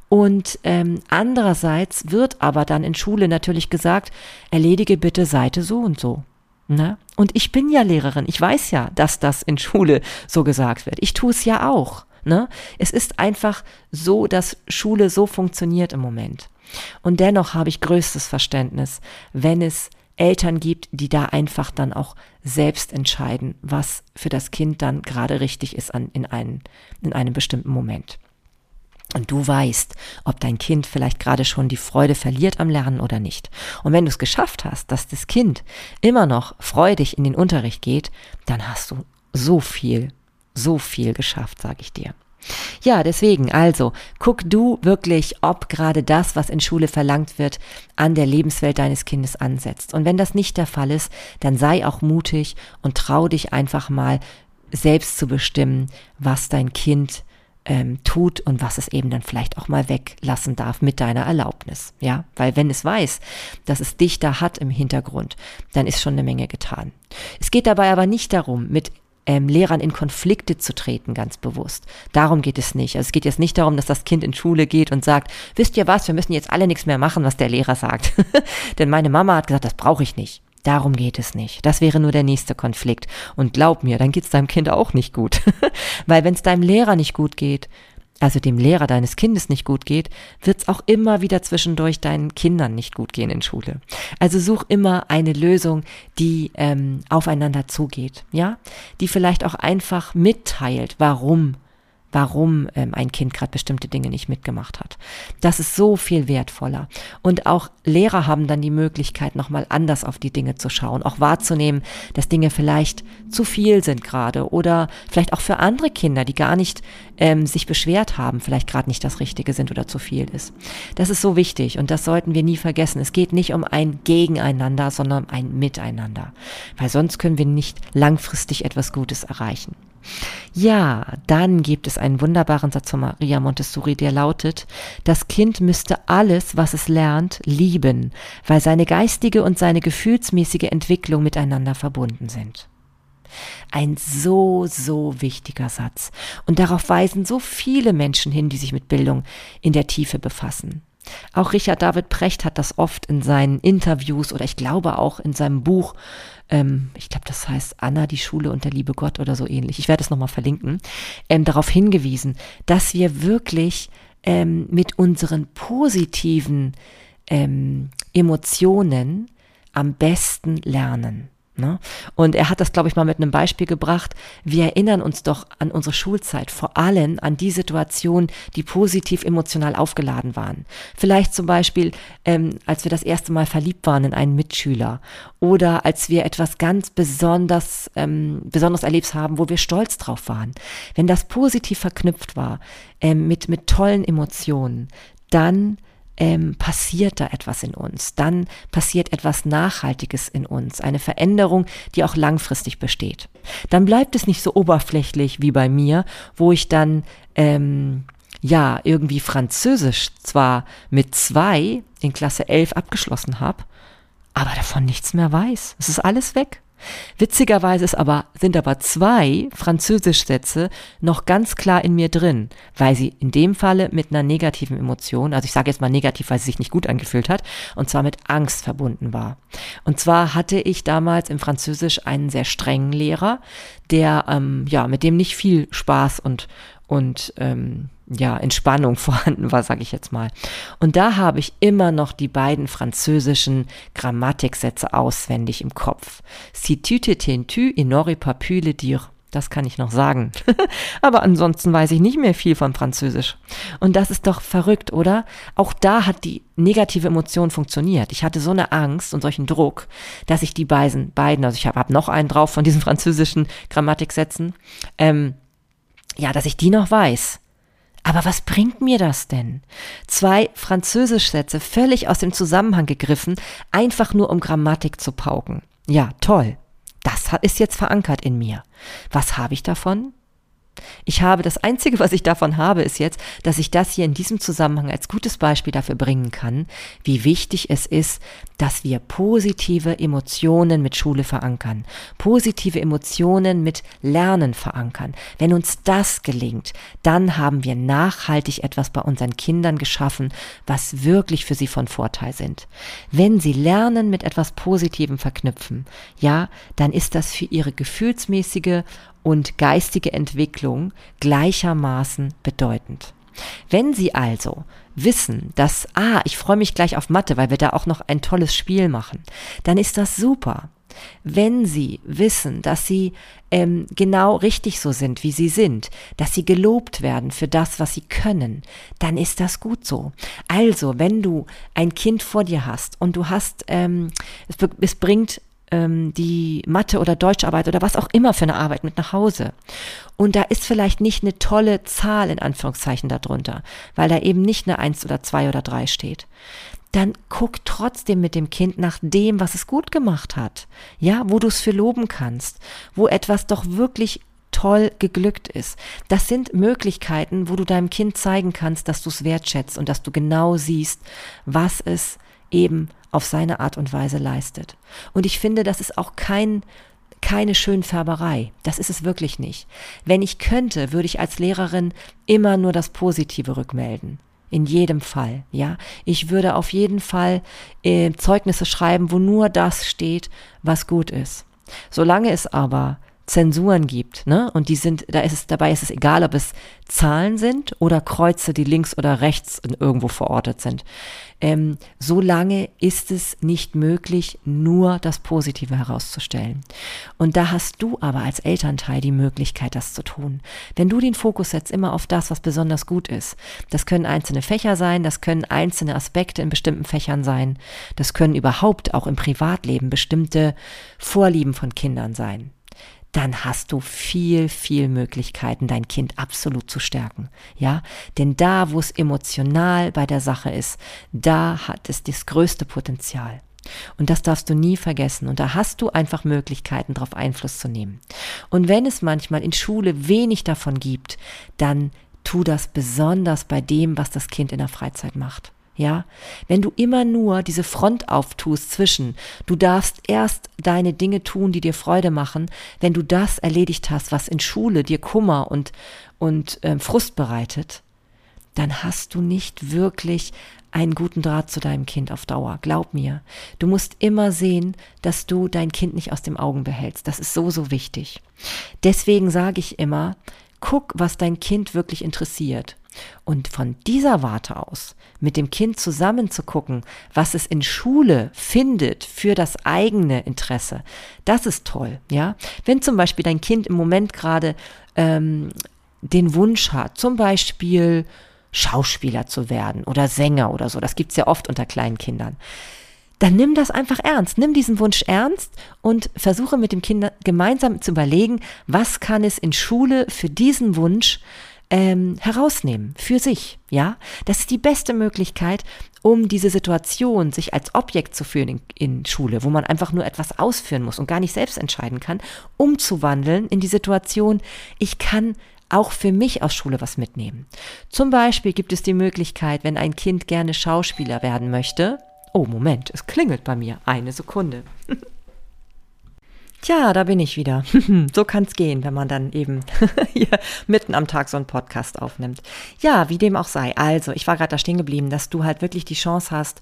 Und ähm, andererseits wird aber dann in Schule natürlich gesagt, erledige bitte Seite so und so. Ne? Und ich bin ja Lehrerin, ich weiß ja, dass das in Schule so gesagt wird. Ich tue es ja auch. Ne? Es ist einfach so, dass Schule so funktioniert im Moment. Und dennoch habe ich größtes Verständnis, wenn es Eltern gibt, die da einfach dann auch selbst entscheiden, was für das Kind dann gerade richtig ist an, in, einen, in einem bestimmten Moment. Und du weißt, ob dein Kind vielleicht gerade schon die Freude verliert am Lernen oder nicht. Und wenn du es geschafft hast, dass das Kind immer noch freudig in den Unterricht geht, dann hast du so viel, so viel geschafft, sage ich dir. Ja, deswegen, also, guck du wirklich, ob gerade das, was in Schule verlangt wird, an der Lebenswelt deines Kindes ansetzt. Und wenn das nicht der Fall ist, dann sei auch mutig und trau dich einfach mal selbst zu bestimmen, was dein Kind ähm, tut und was es eben dann vielleicht auch mal weglassen darf mit deiner Erlaubnis. Ja, weil wenn es weiß, dass es dich da hat im Hintergrund, dann ist schon eine Menge getan. Es geht dabei aber nicht darum, mit ähm, Lehrern in Konflikte zu treten, ganz bewusst. Darum geht es nicht. Also es geht jetzt nicht darum, dass das Kind in Schule geht und sagt, wisst ihr was, wir müssen jetzt alle nichts mehr machen, was der Lehrer sagt. Denn meine Mama hat gesagt, das brauche ich nicht. Darum geht es nicht. Das wäre nur der nächste Konflikt. Und glaub mir, dann geht's deinem Kind auch nicht gut. Weil wenn es deinem Lehrer nicht gut geht, also dem Lehrer deines Kindes nicht gut geht, wird es auch immer wieder zwischendurch deinen Kindern nicht gut gehen in Schule. Also such immer eine Lösung, die ähm, aufeinander zugeht, ja, die vielleicht auch einfach mitteilt, warum warum ähm, ein Kind gerade bestimmte Dinge nicht mitgemacht hat. Das ist so viel wertvoller. Und auch Lehrer haben dann die Möglichkeit, nochmal anders auf die Dinge zu schauen, auch wahrzunehmen, dass Dinge vielleicht zu viel sind gerade oder vielleicht auch für andere Kinder, die gar nicht ähm, sich beschwert haben, vielleicht gerade nicht das Richtige sind oder zu viel ist. Das ist so wichtig und das sollten wir nie vergessen. Es geht nicht um ein Gegeneinander, sondern um ein Miteinander, weil sonst können wir nicht langfristig etwas Gutes erreichen. Ja, dann gibt es einen wunderbaren Satz von Maria Montessori, der lautet, das Kind müsste alles, was es lernt, lieben, weil seine geistige und seine gefühlsmäßige Entwicklung miteinander verbunden sind. Ein so, so wichtiger Satz. Und darauf weisen so viele Menschen hin, die sich mit Bildung in der Tiefe befassen. Auch Richard David Precht hat das oft in seinen Interviews oder ich glaube auch in seinem Buch, ähm, ich glaube, das heißt Anna, die Schule und der liebe Gott oder so ähnlich, ich werde es nochmal verlinken, ähm, darauf hingewiesen, dass wir wirklich ähm, mit unseren positiven ähm, Emotionen am besten lernen. Ne? Und er hat das, glaube ich, mal mit einem Beispiel gebracht. Wir erinnern uns doch an unsere Schulzeit, vor allem an die Situationen, die positiv emotional aufgeladen waren. Vielleicht zum Beispiel, ähm, als wir das erste Mal verliebt waren in einen Mitschüler oder als wir etwas ganz besonders, ähm, besonders erlebt haben, wo wir stolz drauf waren. Wenn das positiv verknüpft war ähm, mit, mit tollen Emotionen, dann ähm, passiert da etwas in uns. Dann passiert etwas Nachhaltiges in uns, eine Veränderung, die auch langfristig besteht. Dann bleibt es nicht so oberflächlich wie bei mir, wo ich dann ähm, ja irgendwie Französisch zwar mit zwei in Klasse 11 abgeschlossen habe, aber davon nichts mehr weiß. Es ist alles weg. Witzigerweise ist aber, sind aber zwei Französischsätze noch ganz klar in mir drin, weil sie in dem Falle mit einer negativen Emotion, also ich sage jetzt mal negativ, weil sie sich nicht gut angefühlt hat, und zwar mit Angst verbunden war. Und zwar hatte ich damals im Französisch einen sehr strengen Lehrer, der, ähm, ja, mit dem nicht viel Spaß und, und ähm, ja, Entspannung vorhanden war, sage ich jetzt mal. Und da habe ich immer noch die beiden französischen Grammatiksätze auswendig im Kopf. Si tu te tu, il n'aurait le dire. Das kann ich noch sagen. Aber ansonsten weiß ich nicht mehr viel von Französisch. Und das ist doch verrückt, oder? Auch da hat die negative Emotion funktioniert. Ich hatte so eine Angst und solchen Druck, dass ich die beiden, beiden also ich habe hab noch einen drauf von diesen französischen Grammatiksätzen, ähm, ja, dass ich die noch weiß. Aber was bringt mir das denn? Zwei Französischsätze völlig aus dem Zusammenhang gegriffen, einfach nur um Grammatik zu pauken. Ja, toll. Das ist jetzt verankert in mir. Was habe ich davon? Ich habe das Einzige, was ich davon habe, ist jetzt, dass ich das hier in diesem Zusammenhang als gutes Beispiel dafür bringen kann, wie wichtig es ist, dass wir positive Emotionen mit Schule verankern, positive Emotionen mit Lernen verankern. Wenn uns das gelingt, dann haben wir nachhaltig etwas bei unseren Kindern geschaffen, was wirklich für sie von Vorteil sind. Wenn sie Lernen mit etwas Positivem verknüpfen, ja, dann ist das für ihre gefühlsmäßige und geistige Entwicklung gleichermaßen bedeutend. Wenn Sie also wissen, dass, ah, ich freue mich gleich auf Mathe, weil wir da auch noch ein tolles Spiel machen, dann ist das super. Wenn Sie wissen, dass Sie ähm, genau richtig so sind, wie Sie sind, dass Sie gelobt werden für das, was Sie können, dann ist das gut so. Also, wenn du ein Kind vor dir hast und du hast, ähm, es, es bringt ähm, die Mathe- oder Deutscharbeit oder was auch immer für eine Arbeit mit nach Hause. Und da ist vielleicht nicht eine tolle Zahl in Anführungszeichen darunter, weil da eben nicht eine Eins oder zwei oder drei steht. Dann guck trotzdem mit dem Kind nach dem, was es gut gemacht hat. Ja, wo du es für loben kannst, wo etwas doch wirklich toll geglückt ist. Das sind Möglichkeiten, wo du deinem Kind zeigen kannst, dass du es wertschätzt und dass du genau siehst, was es eben auf seine Art und Weise leistet. Und ich finde, das ist auch kein keine Schönfärberei. Das ist es wirklich nicht. Wenn ich könnte, würde ich als Lehrerin immer nur das Positive rückmelden. In jedem Fall, ja. Ich würde auf jeden Fall äh, Zeugnisse schreiben, wo nur das steht, was gut ist. Solange es aber Zensuren gibt, ne? Und die sind, da ist es, dabei ist es egal, ob es Zahlen sind oder Kreuze, die links oder rechts irgendwo verortet sind. Ähm, so lange ist es nicht möglich, nur das Positive herauszustellen. Und da hast du aber als Elternteil die Möglichkeit, das zu tun. Wenn du den Fokus setzt immer auf das, was besonders gut ist. Das können einzelne Fächer sein, das können einzelne Aspekte in bestimmten Fächern sein, das können überhaupt auch im Privatleben bestimmte Vorlieben von Kindern sein dann hast du viel, viel Möglichkeiten, dein Kind absolut zu stärken. Ja, denn da, wo es emotional bei der Sache ist, da hat es das größte Potenzial. Und das darfst du nie vergessen. Und da hast du einfach Möglichkeiten, darauf Einfluss zu nehmen. Und wenn es manchmal in Schule wenig davon gibt, dann tu das besonders bei dem, was das Kind in der Freizeit macht. Ja, wenn du immer nur diese Front auftust zwischen, du darfst erst deine Dinge tun, die dir Freude machen, wenn du das erledigt hast, was in Schule dir Kummer und, und äh, Frust bereitet, dann hast du nicht wirklich einen guten Draht zu deinem Kind auf Dauer. Glaub mir. Du musst immer sehen, dass du dein Kind nicht aus dem Augen behältst. Das ist so, so wichtig. Deswegen sage ich immer, guck, was dein Kind wirklich interessiert. Und von dieser Warte aus, mit dem Kind zusammen zu gucken, was es in Schule findet für das eigene Interesse, das ist toll, ja. Wenn zum Beispiel dein Kind im Moment gerade ähm, den Wunsch hat, zum Beispiel Schauspieler zu werden oder Sänger oder so, das gibt's ja oft unter kleinen Kindern, dann nimm das einfach ernst. Nimm diesen Wunsch ernst und versuche mit dem Kind gemeinsam zu überlegen, was kann es in Schule für diesen Wunsch ähm, herausnehmen für sich. Ja, das ist die beste Möglichkeit, um diese Situation, sich als Objekt zu führen in, in, Schule, wo man einfach nur etwas ausführen muss und gar nicht selbst entscheiden kann, umzuwandeln in die Situation, ich kann auch für mich aus Schule was mitnehmen. Zum Beispiel gibt es die Möglichkeit, wenn ein Kind gerne Schauspieler werden möchte. Oh, Moment, es klingelt bei mir. Eine Sekunde. Tja, da bin ich wieder. so kann's gehen, wenn man dann eben hier mitten am Tag so einen Podcast aufnimmt. Ja, wie dem auch sei. Also, ich war gerade da stehen geblieben, dass du halt wirklich die Chance hast,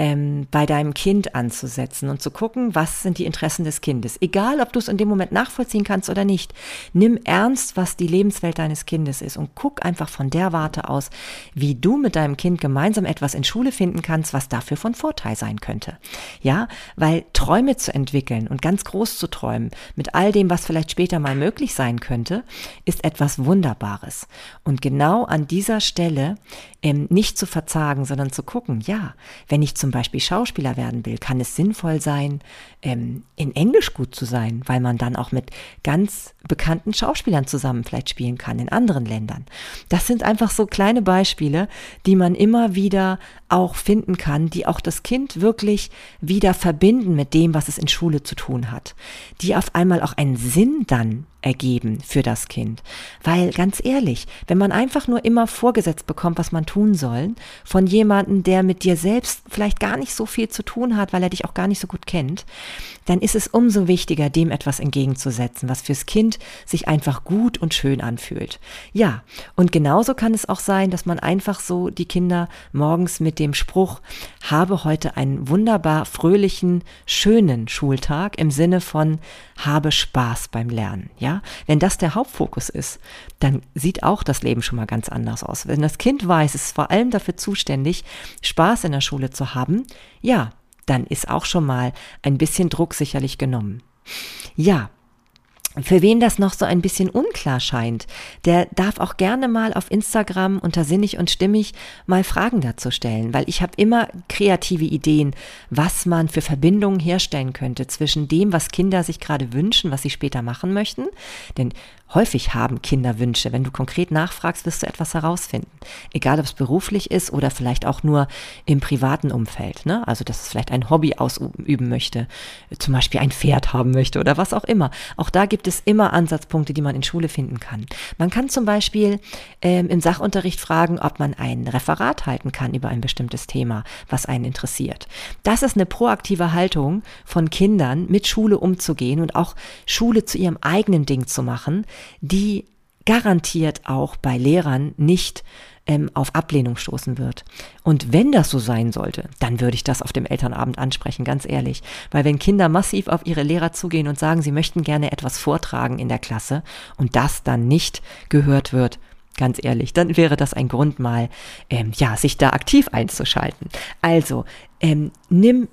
ähm, bei deinem Kind anzusetzen und zu gucken, was sind die Interessen des Kindes. Egal, ob du es in dem Moment nachvollziehen kannst oder nicht. Nimm ernst, was die Lebenswelt deines Kindes ist und guck einfach von der Warte aus, wie du mit deinem Kind gemeinsam etwas in Schule finden kannst, was dafür von Vorteil sein könnte. Ja, weil Träume zu entwickeln und ganz groß zu träumen, mit all dem, was vielleicht später mal möglich sein könnte, ist etwas Wunderbares. Und genau an dieser Stelle ähm, nicht zu verzagen, sondern zu gucken, ja, wenn ich zum Beispiel Schauspieler werden will, kann es sinnvoll sein, ähm, in Englisch gut zu sein, weil man dann auch mit ganz bekannten Schauspielern zusammen vielleicht spielen kann in anderen Ländern. Das sind einfach so kleine Beispiele, die man immer wieder auch finden kann, die auch das Kind wirklich wieder verbinden mit dem, was es in Schule zu tun hat, die auf einmal auch einen Sinn dann ergeben für das Kind. Weil ganz ehrlich, wenn man einfach nur immer vorgesetzt bekommt, was man tun soll, von jemandem, der mit dir selbst vielleicht gar nicht so viel zu tun hat, weil er dich auch gar nicht so gut kennt, dann ist es umso wichtiger, dem etwas entgegenzusetzen, was fürs Kind sich einfach gut und schön anfühlt. Ja, und genauso kann es auch sein, dass man einfach so die Kinder morgens mit dem Spruch, habe heute einen wunderbar fröhlichen, schönen Schultag im Sinne von habe Spaß beim Lernen. Ja, wenn das der Hauptfokus ist, dann sieht auch das Leben schon mal ganz anders aus. Wenn das Kind weiß, es ist vor allem dafür zuständig, Spaß in der Schule zu haben, ja, dann ist auch schon mal ein bisschen Druck sicherlich genommen. Ja, für wen das noch so ein bisschen unklar scheint, der darf auch gerne mal auf Instagram unter sinnig und stimmig mal Fragen dazu stellen, weil ich habe immer kreative Ideen, was man für Verbindungen herstellen könnte zwischen dem, was Kinder sich gerade wünschen, was sie später machen möchten. Denn Häufig haben Kinder Wünsche. Wenn du konkret nachfragst, wirst du etwas herausfinden. Egal, ob es beruflich ist oder vielleicht auch nur im privaten Umfeld. Ne? Also, dass es vielleicht ein Hobby ausüben möchte, zum Beispiel ein Pferd haben möchte oder was auch immer. Auch da gibt es immer Ansatzpunkte, die man in Schule finden kann. Man kann zum Beispiel ähm, im Sachunterricht fragen, ob man ein Referat halten kann über ein bestimmtes Thema, was einen interessiert. Das ist eine proaktive Haltung von Kindern, mit Schule umzugehen und auch Schule zu ihrem eigenen Ding zu machen, die garantiert auch bei Lehrern nicht ähm, auf Ablehnung stoßen wird. Und wenn das so sein sollte, dann würde ich das auf dem Elternabend ansprechen, ganz ehrlich. Weil wenn Kinder massiv auf ihre Lehrer zugehen und sagen, sie möchten gerne etwas vortragen in der Klasse und das dann nicht gehört wird, ganz ehrlich, dann wäre das ein Grund mal, ähm, ja, sich da aktiv einzuschalten. Also, ähm, nimm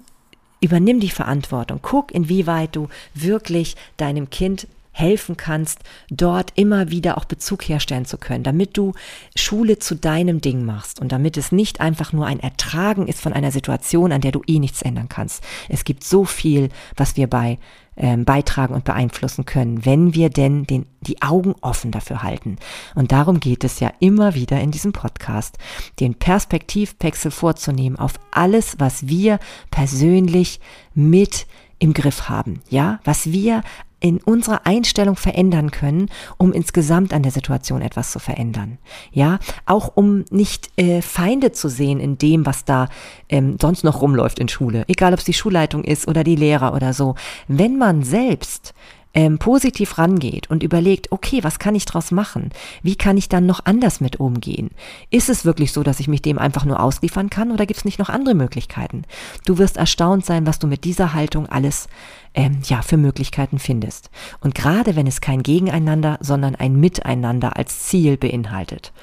übernimm die Verantwortung. Guck, inwieweit du wirklich deinem Kind helfen kannst, dort immer wieder auch Bezug herstellen zu können, damit du Schule zu deinem Ding machst und damit es nicht einfach nur ein Ertragen ist von einer Situation, an der du eh nichts ändern kannst. Es gibt so viel, was wir bei ähm, beitragen und beeinflussen können, wenn wir denn den, die Augen offen dafür halten. Und darum geht es ja immer wieder in diesem Podcast, den Perspektivwechsel vorzunehmen auf alles, was wir persönlich mit im Griff haben, ja, was wir in unserer Einstellung verändern können, um insgesamt an der Situation etwas zu verändern. Ja, auch um nicht äh, Feinde zu sehen in dem, was da ähm, sonst noch rumläuft in Schule, egal ob es die Schulleitung ist oder die Lehrer oder so. Wenn man selbst ähm, positiv rangeht und überlegt, okay, was kann ich draus machen? Wie kann ich dann noch anders mit umgehen? Ist es wirklich so, dass ich mich dem einfach nur ausliefern kann oder gibt es nicht noch andere Möglichkeiten? Du wirst erstaunt sein, was du mit dieser Haltung alles ähm, ja für Möglichkeiten findest. Und gerade wenn es kein Gegeneinander, sondern ein Miteinander als Ziel beinhaltet.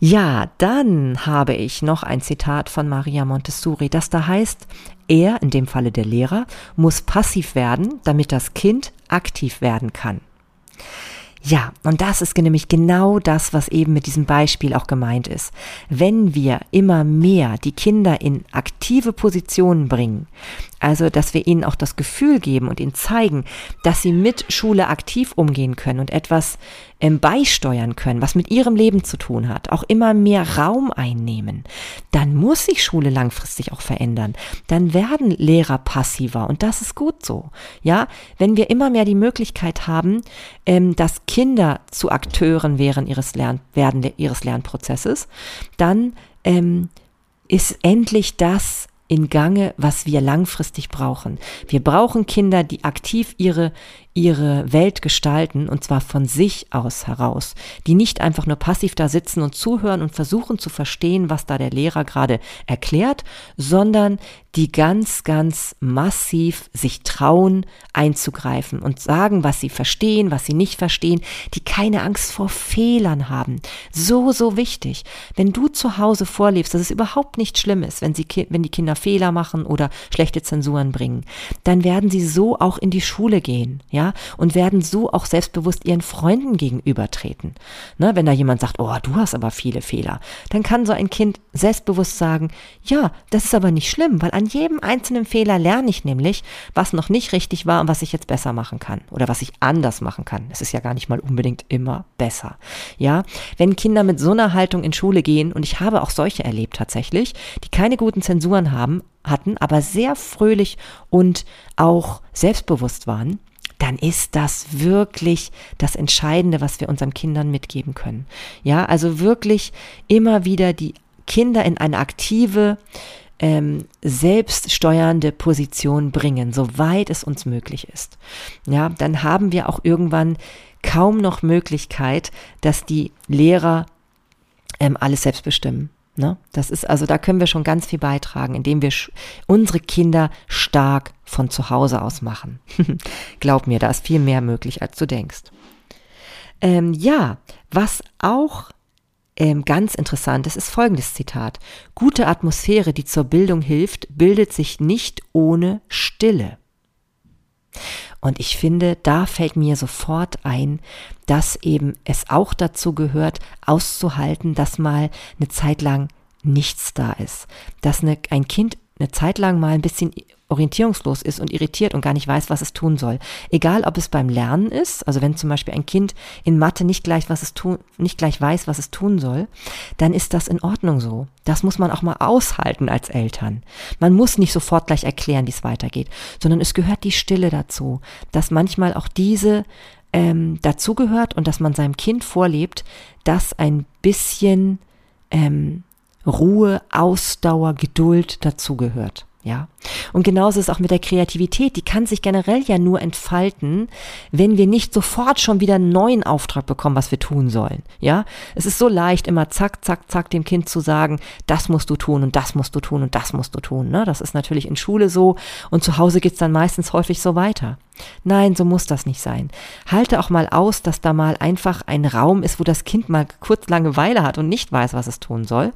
Ja, dann habe ich noch ein Zitat von Maria Montessori, das da heißt, er, in dem Falle der Lehrer, muss passiv werden, damit das Kind aktiv werden kann. Ja, und das ist nämlich genau das, was eben mit diesem Beispiel auch gemeint ist. Wenn wir immer mehr die Kinder in aktive Positionen bringen, also, dass wir ihnen auch das Gefühl geben und ihnen zeigen, dass sie mit Schule aktiv umgehen können und etwas ähm, beisteuern können, was mit ihrem Leben zu tun hat, auch immer mehr Raum einnehmen, dann muss sich Schule langfristig auch verändern. Dann werden Lehrer passiver und das ist gut so. Ja, wenn wir immer mehr die Möglichkeit haben, ähm, dass Kinder zu Akteuren während ihres Lern werden ihres Lernprozesses, dann ähm, ist endlich das in Gange, was wir langfristig brauchen. Wir brauchen Kinder, die aktiv ihre, ihre Welt gestalten und zwar von sich aus heraus, die nicht einfach nur passiv da sitzen und zuhören und versuchen zu verstehen, was da der Lehrer gerade erklärt, sondern die ganz, ganz massiv sich trauen einzugreifen und sagen, was sie verstehen, was sie nicht verstehen, die keine Angst vor Fehlern haben. So, so wichtig. Wenn du zu Hause vorlebst, dass es überhaupt nicht schlimm ist, wenn, sie, wenn die Kinder Fehler machen oder schlechte Zensuren bringen, dann werden sie so auch in die Schule gehen. Ja? Und werden so auch selbstbewusst ihren Freunden gegenübertreten. Ne, wenn da jemand sagt, oh, du hast aber viele Fehler, dann kann so ein Kind selbstbewusst sagen, ja, das ist aber nicht schlimm, weil an jedem einzelnen Fehler lerne ich nämlich, was noch nicht richtig war und was ich jetzt besser machen kann oder was ich anders machen kann. Es ist ja gar nicht mal unbedingt immer besser. Ja, wenn Kinder mit so einer Haltung in Schule gehen, und ich habe auch solche erlebt tatsächlich, die keine guten Zensuren haben, hatten, aber sehr fröhlich und auch selbstbewusst waren, dann ist das wirklich das Entscheidende, was wir unseren Kindern mitgeben können. Ja, also wirklich immer wieder die Kinder in eine aktive, ähm, selbststeuernde Position bringen, soweit es uns möglich ist. Ja, dann haben wir auch irgendwann kaum noch Möglichkeit, dass die Lehrer ähm, alles selbst bestimmen. Ne? Das ist also, da können wir schon ganz viel beitragen, indem wir unsere Kinder stark von zu Hause aus machen. Glaub mir, da ist viel mehr möglich, als du denkst. Ähm, ja, was auch ähm, ganz interessant ist, ist folgendes Zitat. Gute Atmosphäre, die zur Bildung hilft, bildet sich nicht ohne Stille. Und ich finde, da fällt mir sofort ein, dass eben es auch dazu gehört, auszuhalten, dass mal eine Zeit lang nichts da ist. Dass eine, ein Kind eine Zeit lang mal ein bisschen orientierungslos ist und irritiert und gar nicht weiß, was es tun soll. Egal, ob es beim Lernen ist, also wenn zum Beispiel ein Kind in Mathe nicht gleich, was es tun, nicht gleich weiß, was es tun soll, dann ist das in Ordnung so. Das muss man auch mal aushalten als Eltern. Man muss nicht sofort gleich erklären, wie es weitergeht, sondern es gehört die Stille dazu, dass manchmal auch diese ähm, dazugehört und dass man seinem Kind vorlebt, dass ein bisschen ähm, Ruhe, Ausdauer, Geduld dazugehört. Ja. Und genauso ist auch mit der Kreativität. Die kann sich generell ja nur entfalten, wenn wir nicht sofort schon wieder einen neuen Auftrag bekommen, was wir tun sollen. Ja. Es ist so leicht, immer zack, zack, zack dem Kind zu sagen, das musst du tun und das musst du tun und das musst du tun. Ne? Das ist natürlich in Schule so und zu Hause geht's dann meistens häufig so weiter. Nein, so muss das nicht sein. Halte auch mal aus, dass da mal einfach ein Raum ist, wo das Kind mal kurz Langeweile hat und nicht weiß, was es tun soll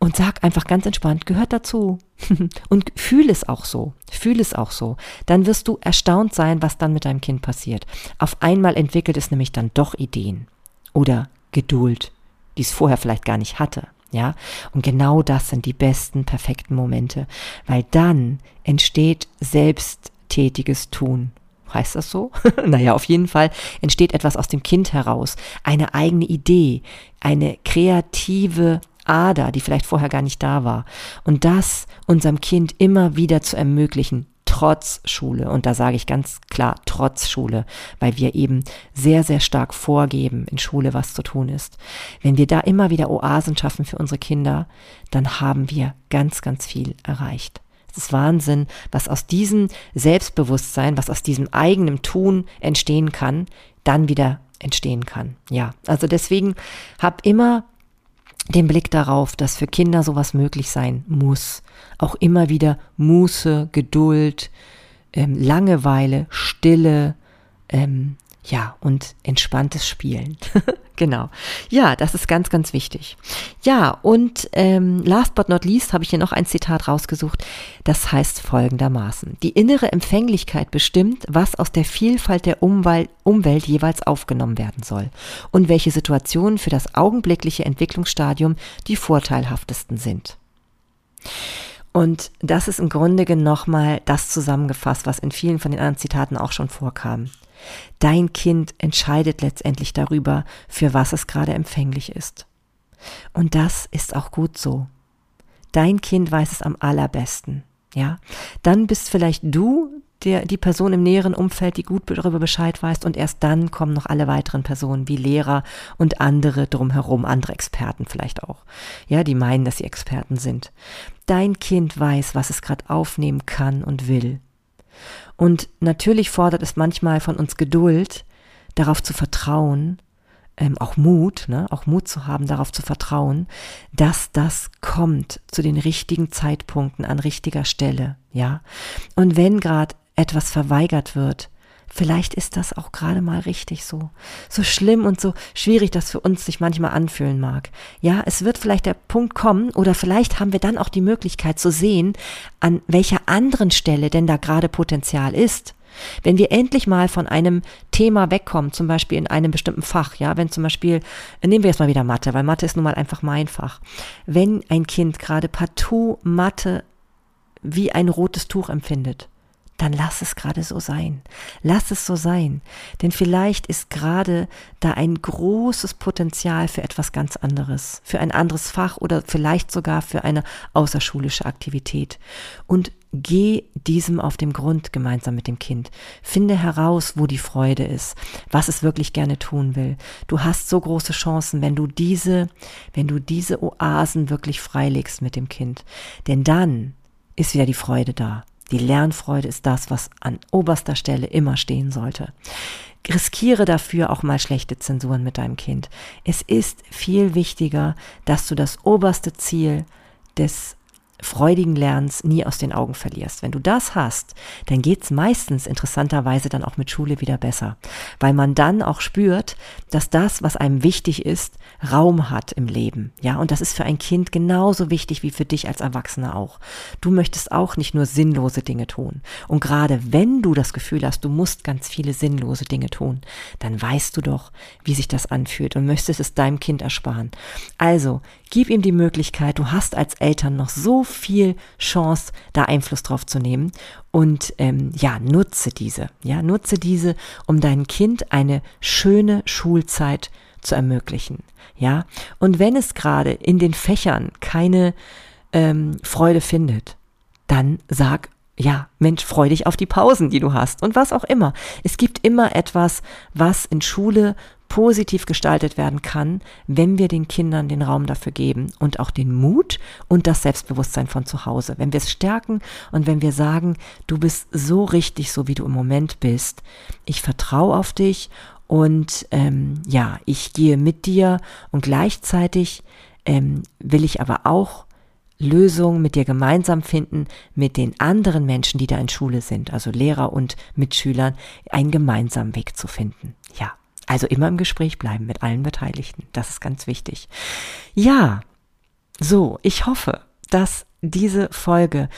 und sag einfach ganz entspannt, gehört dazu. und fühl es auch so. Fühl es auch so. Dann wirst du erstaunt sein, was dann mit deinem Kind passiert. Auf einmal entwickelt es nämlich dann doch Ideen oder Geduld, die es vorher vielleicht gar nicht hatte. Ja, und genau das sind die besten, perfekten Momente, weil dann entsteht selbsttätiges Tun. Heißt das so? naja, auf jeden Fall entsteht etwas aus dem Kind heraus. Eine eigene Idee, eine kreative Ader, die vielleicht vorher gar nicht da war. Und das unserem Kind immer wieder zu ermöglichen, trotz Schule. Und da sage ich ganz klar, trotz Schule, weil wir eben sehr, sehr stark vorgeben in Schule, was zu tun ist. Wenn wir da immer wieder Oasen schaffen für unsere Kinder, dann haben wir ganz, ganz viel erreicht. Es ist Wahnsinn, was aus diesem Selbstbewusstsein, was aus diesem eigenen Tun entstehen kann, dann wieder entstehen kann. Ja, also deswegen hab immer den Blick darauf, dass für Kinder sowas möglich sein muss. Auch immer wieder Muße, Geduld, ähm, Langeweile, Stille, ähm, ja, und entspanntes Spielen. genau. Ja, das ist ganz, ganz wichtig. Ja, und ähm, last but not least habe ich hier noch ein Zitat rausgesucht. Das heißt folgendermaßen. Die innere Empfänglichkeit bestimmt, was aus der Vielfalt der Umwelt, Umwelt jeweils aufgenommen werden soll und welche Situationen für das augenblickliche Entwicklungsstadium die vorteilhaftesten sind. Und das ist im Grunde nochmal das zusammengefasst, was in vielen von den anderen Zitaten auch schon vorkam. Dein Kind entscheidet letztendlich darüber, für was es gerade empfänglich ist. Und das ist auch gut so. Dein Kind weiß es am allerbesten. Ja, dann bist vielleicht du der, die Person im näheren Umfeld, die gut darüber Bescheid weiß und erst dann kommen noch alle weiteren Personen wie Lehrer und andere drumherum, andere Experten vielleicht auch. Ja, die meinen, dass sie Experten sind. Dein Kind weiß, was es gerade aufnehmen kann und will. Und natürlich fordert es manchmal von uns Geduld, darauf zu vertrauen, ähm, auch Mut, ne, auch Mut zu haben, darauf zu vertrauen, dass das kommt zu den richtigen Zeitpunkten an richtiger Stelle, ja. Und wenn gerade etwas verweigert wird, Vielleicht ist das auch gerade mal richtig so. So schlimm und so schwierig das für uns sich manchmal anfühlen mag. Ja, es wird vielleicht der Punkt kommen oder vielleicht haben wir dann auch die Möglichkeit zu sehen, an welcher anderen Stelle denn da gerade Potenzial ist. Wenn wir endlich mal von einem Thema wegkommen, zum Beispiel in einem bestimmten Fach, ja, wenn zum Beispiel, nehmen wir jetzt mal wieder Mathe, weil Mathe ist nun mal einfach mein Fach. Wenn ein Kind gerade partout Mathe wie ein rotes Tuch empfindet, dann lass es gerade so sein. Lass es so sein. Denn vielleicht ist gerade da ein großes Potenzial für etwas ganz anderes, für ein anderes Fach oder vielleicht sogar für eine außerschulische Aktivität. Und geh diesem auf dem Grund gemeinsam mit dem Kind. Finde heraus, wo die Freude ist, was es wirklich gerne tun will. Du hast so große Chancen, wenn du diese, wenn du diese Oasen wirklich freilegst mit dem Kind. Denn dann ist wieder die Freude da. Die Lernfreude ist das, was an oberster Stelle immer stehen sollte. Riskiere dafür auch mal schlechte Zensuren mit deinem Kind. Es ist viel wichtiger, dass du das oberste Ziel des freudigen Lernens nie aus den Augen verlierst. Wenn du das hast, dann geht's meistens interessanterweise dann auch mit Schule wieder besser, weil man dann auch spürt, dass das, was einem wichtig ist, Raum hat im Leben. Ja, und das ist für ein Kind genauso wichtig wie für dich als Erwachsener auch. Du möchtest auch nicht nur sinnlose Dinge tun. Und gerade wenn du das Gefühl hast, du musst ganz viele sinnlose Dinge tun, dann weißt du doch, wie sich das anfühlt und möchtest es deinem Kind ersparen. Also, gib ihm die Möglichkeit, du hast als Eltern noch so viel Chance, da Einfluss drauf zu nehmen. Und ähm, ja, nutze diese. Ja, nutze diese, um deinem Kind eine schöne Schulzeit zu ermöglichen. Ja, und wenn es gerade in den Fächern keine ähm, Freude findet, dann sag ja, Mensch, freu dich auf die Pausen, die du hast und was auch immer. Es gibt immer etwas, was in Schule positiv gestaltet werden kann, wenn wir den Kindern den Raum dafür geben und auch den Mut und das Selbstbewusstsein von zu Hause. Wenn wir es stärken und wenn wir sagen, du bist so richtig, so wie du im Moment bist, ich vertraue auf dich und ähm, ja, ich gehe mit dir und gleichzeitig ähm, will ich aber auch Lösungen mit dir gemeinsam finden, mit den anderen Menschen, die da in Schule sind, also Lehrer und Mitschülern, einen gemeinsamen Weg zu finden. Ja, also immer im Gespräch bleiben mit allen Beteiligten. Das ist ganz wichtig. Ja, so, ich hoffe, dass diese Folge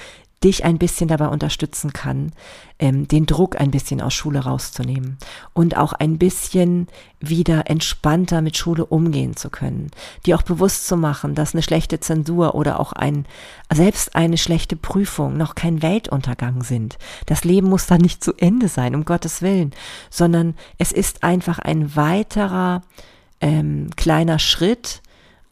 dich ein bisschen dabei unterstützen kann, ähm, den Druck ein bisschen aus Schule rauszunehmen und auch ein bisschen wieder entspannter mit Schule umgehen zu können. Dir auch bewusst zu machen, dass eine schlechte Zensur oder auch ein, selbst eine schlechte Prüfung noch kein Weltuntergang sind. Das Leben muss da nicht zu Ende sein, um Gottes Willen, sondern es ist einfach ein weiterer ähm, kleiner Schritt,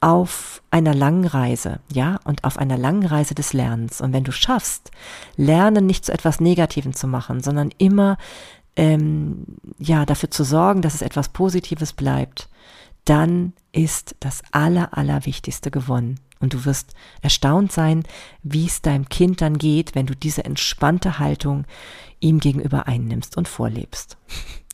auf einer langen Reise, ja, und auf einer langen Reise des Lernens. Und wenn du schaffst, Lernen nicht zu etwas Negativem zu machen, sondern immer, ähm, ja, dafür zu sorgen, dass es etwas Positives bleibt, dann ist das Aller, Allerwichtigste gewonnen. Und du wirst erstaunt sein, wie es deinem Kind dann geht, wenn du diese entspannte Haltung ihm gegenüber einnimmst und vorlebst.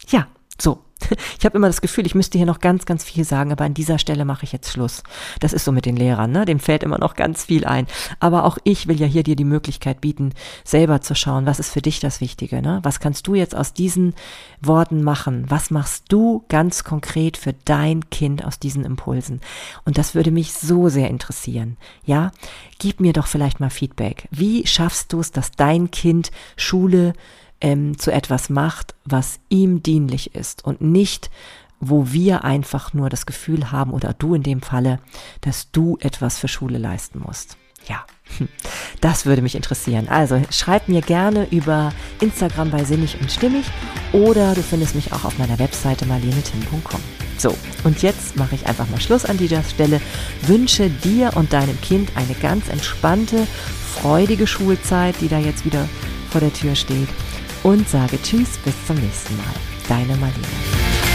Ja, so, ich habe immer das Gefühl, ich müsste hier noch ganz, ganz viel sagen, aber an dieser Stelle mache ich jetzt Schluss. Das ist so mit den Lehrern, ne? Dem fällt immer noch ganz viel ein. Aber auch ich will ja hier dir die Möglichkeit bieten, selber zu schauen, was ist für dich das Wichtige, ne? Was kannst du jetzt aus diesen Worten machen? Was machst du ganz konkret für dein Kind aus diesen Impulsen? Und das würde mich so sehr interessieren. Ja? Gib mir doch vielleicht mal Feedback. Wie schaffst du es, dass dein Kind Schule ähm, zu etwas macht, was ihm dienlich ist und nicht, wo wir einfach nur das Gefühl haben, oder du in dem Falle, dass du etwas für Schule leisten musst. Ja, hm. das würde mich interessieren. Also schreib mir gerne über Instagram bei Sinnig und Stimmig oder du findest mich auch auf meiner Webseite marlenetim.com. So, und jetzt mache ich einfach mal Schluss an dieser Stelle. Wünsche dir und deinem Kind eine ganz entspannte, freudige Schulzeit, die da jetzt wieder vor der Tür steht und sage Tschüss, bis zum nächsten Mal. Deine Marlene.